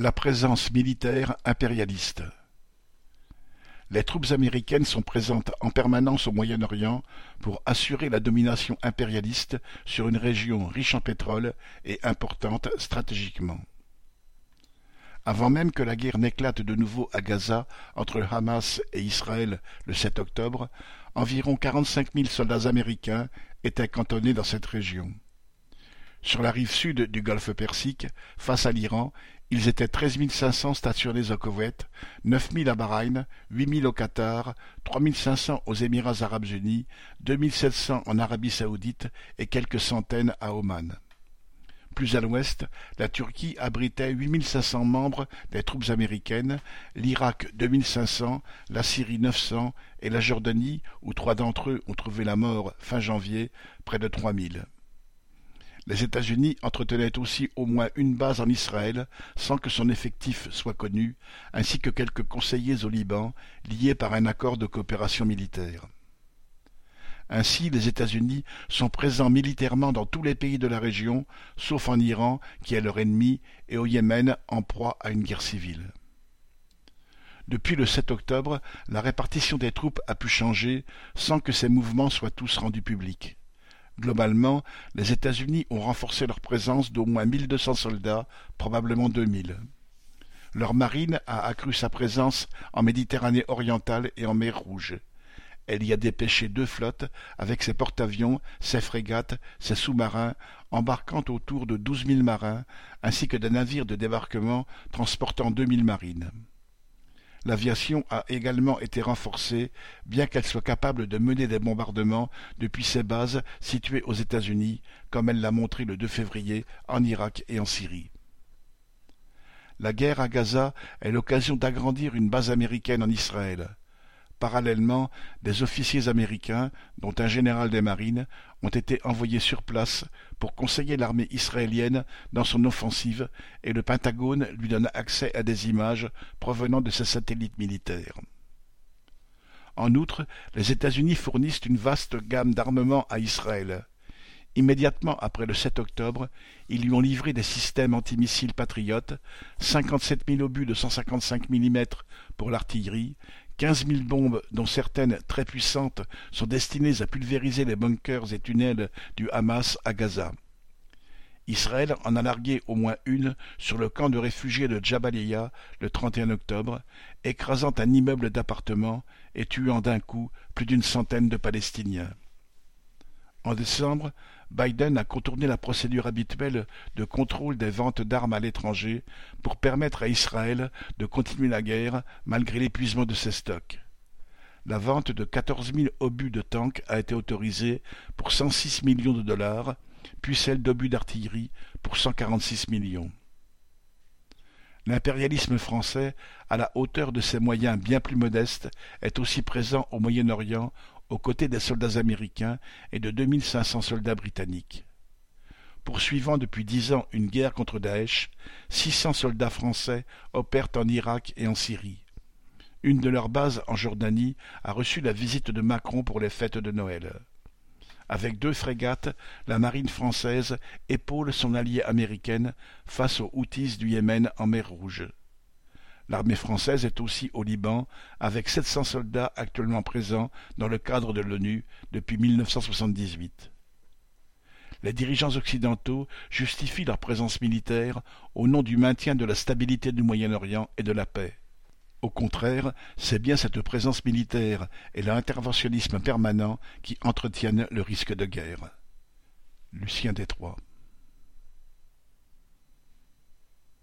La présence militaire impérialiste Les troupes américaines sont présentes en permanence au Moyen-Orient pour assurer la domination impérialiste sur une région riche en pétrole et importante stratégiquement. Avant même que la guerre n'éclate de nouveau à Gaza entre Hamas et Israël le 7 octobre, environ quarante-cinq mille soldats américains étaient cantonnés dans cette région. Sur la rive sud du golfe Persique, face à l'Iran, ils étaient treize mille cinq cents stationnés au Koweït, neuf mille à Bahreïn, huit mille au Qatar, trois mille cinq cents aux Émirats arabes unis, deux mille sept cents en Arabie saoudite et quelques centaines à Oman. Plus à l'ouest, la Turquie abritait huit mille cinq cents membres des troupes américaines, l'Irak deux mille cinq cents, la Syrie neuf cents et la Jordanie, où trois d'entre eux ont trouvé la mort fin janvier, près de trois mille. Les États-Unis entretenaient aussi au moins une base en Israël sans que son effectif soit connu, ainsi que quelques conseillers au Liban liés par un accord de coopération militaire. Ainsi, les États-Unis sont présents militairement dans tous les pays de la région, sauf en Iran, qui est leur ennemi, et au Yémen, en proie à une guerre civile. Depuis le 7 octobre, la répartition des troupes a pu changer sans que ces mouvements soient tous rendus publics. Globalement, les États-Unis ont renforcé leur présence d'au moins mille deux cents soldats, probablement deux mille. Leur marine a accru sa présence en Méditerranée orientale et en mer Rouge. Elle y a dépêché deux flottes avec ses porte-avions, ses frégates, ses sous-marins, embarquant autour de douze mille marins, ainsi que des navires de débarquement transportant deux mille marines. L'aviation a également été renforcée, bien qu'elle soit capable de mener des bombardements depuis ses bases situées aux États-Unis, comme elle l'a montré le 2 février en Irak et en Syrie. La guerre à Gaza est l'occasion d'agrandir une base américaine en Israël. Parallèlement, des officiers américains, dont un général des marines, ont été envoyés sur place pour conseiller l'armée israélienne dans son offensive et le Pentagone lui donne accès à des images provenant de ses satellites militaires. En outre, les États-Unis fournissent une vaste gamme d'armements à Israël. Immédiatement après le 7 octobre, ils lui ont livré des systèmes antimissiles patriotes, cinquante-sept mille obus de 155 mm pour l'artillerie, quinze mille bombes, dont certaines très puissantes, sont destinées à pulvériser les bunkers et tunnels du Hamas à Gaza. Israël en a largué au moins une sur le camp de réfugiés de Jabalia le 31 octobre, écrasant un immeuble d'appartements et tuant d'un coup plus d'une centaine de Palestiniens. En décembre, Biden a contourné la procédure habituelle de contrôle des ventes d'armes à l'étranger pour permettre à Israël de continuer la guerre malgré l'épuisement de ses stocks. La vente de quatorze mille obus de tanks a été autorisée pour cent six millions de dollars, puis celle d'obus d'artillerie pour cent quarante-six millions. L'impérialisme français, à la hauteur de ses moyens bien plus modestes, est aussi présent au Moyen-Orient aux côtés des soldats américains et de deux mille cinq cents soldats britanniques. Poursuivant depuis dix ans une guerre contre Daesh, six cents soldats français opèrent en Irak et en Syrie. Une de leurs bases en Jordanie a reçu la visite de Macron pour les fêtes de Noël. Avec deux frégates, la marine française épaule son alliée américaine face aux Houthis du Yémen en mer Rouge. L'armée française est aussi au Liban, avec sept cents soldats actuellement présents dans le cadre de l'ONU depuis 1978. Les dirigeants occidentaux justifient leur présence militaire au nom du maintien de la stabilité du Moyen-Orient et de la paix. Au contraire, c'est bien cette présence militaire et l'interventionnisme permanent qui entretiennent le risque de guerre. Lucien Détroit